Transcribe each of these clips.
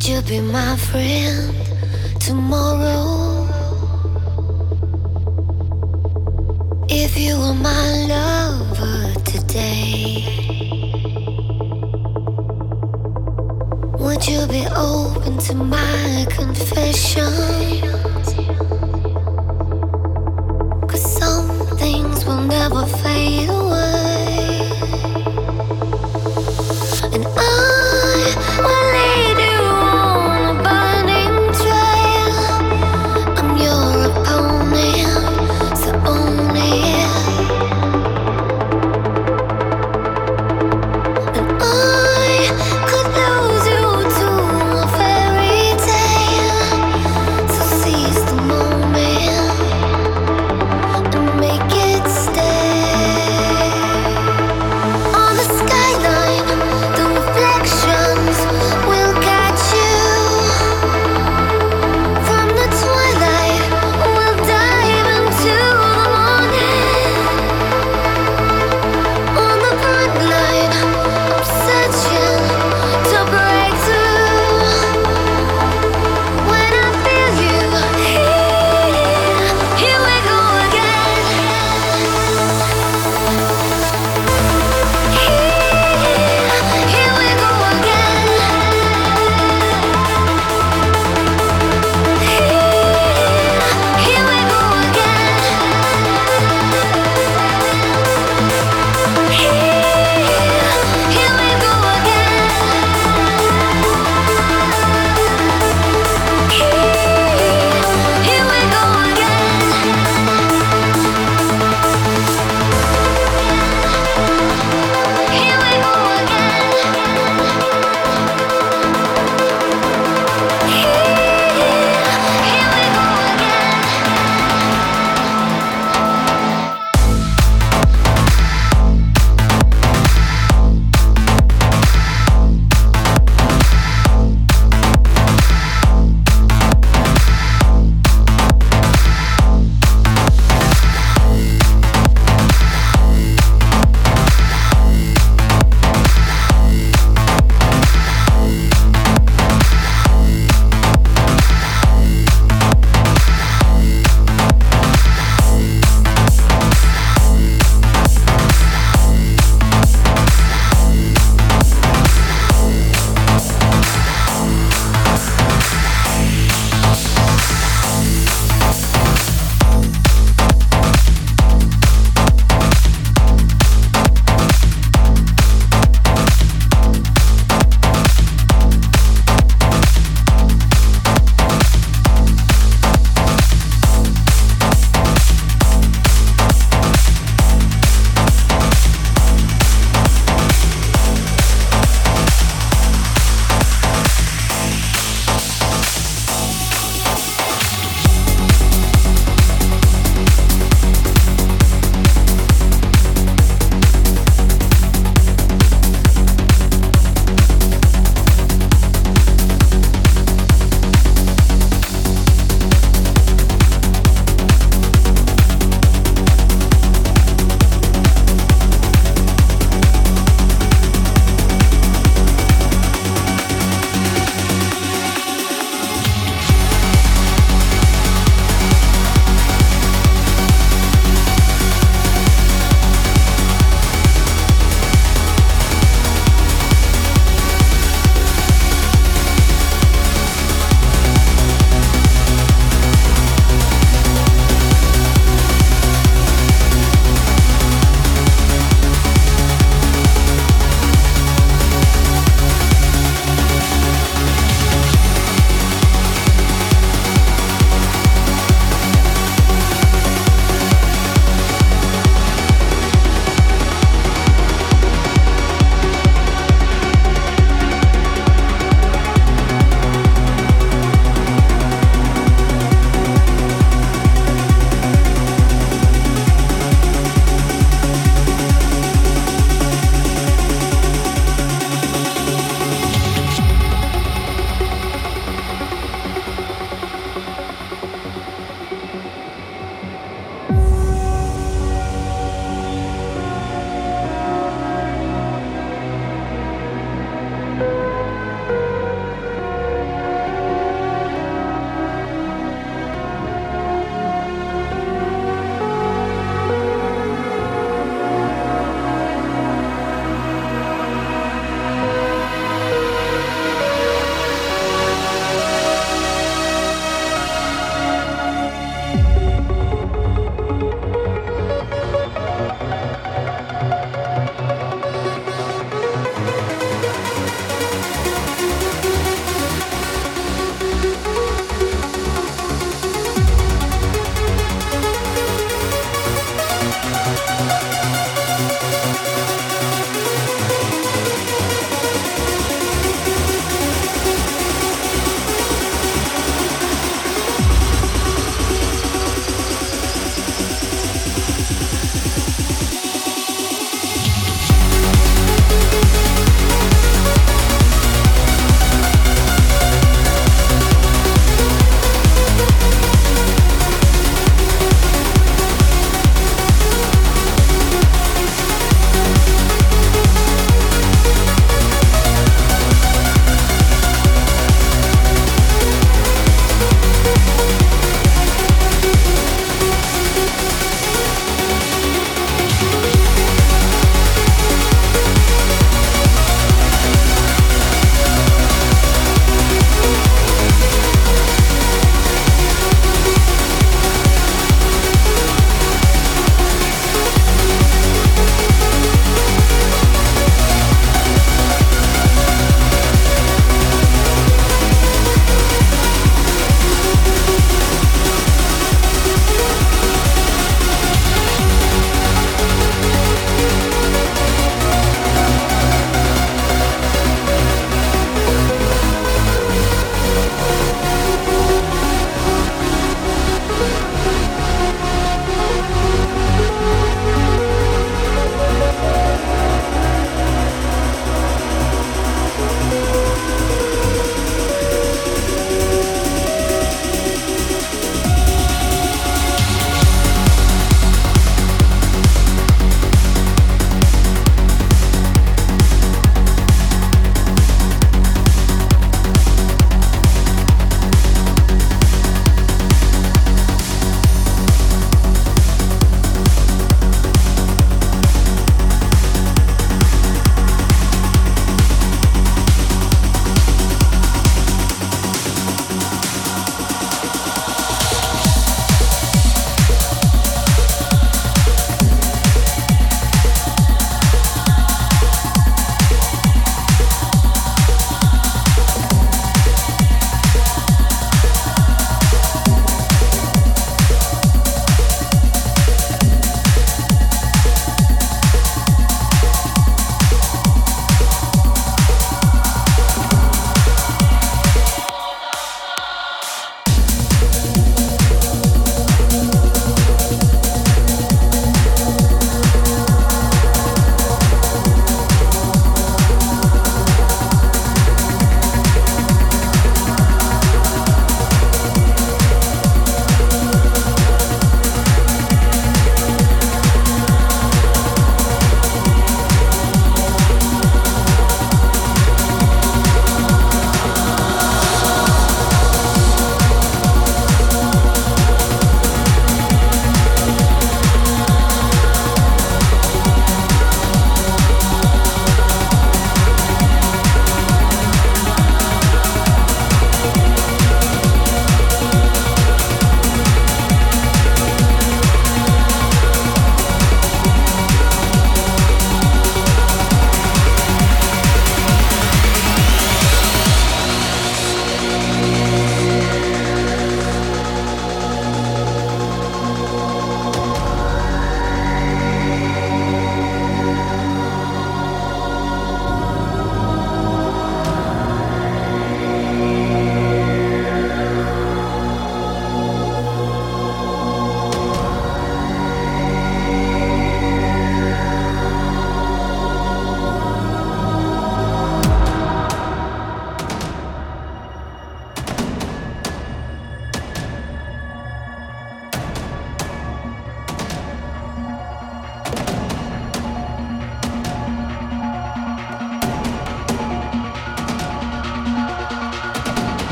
Would you be my friend tomorrow? If you were my lover today, would you be open to my confessions? Cause some things will never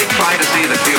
I try to see the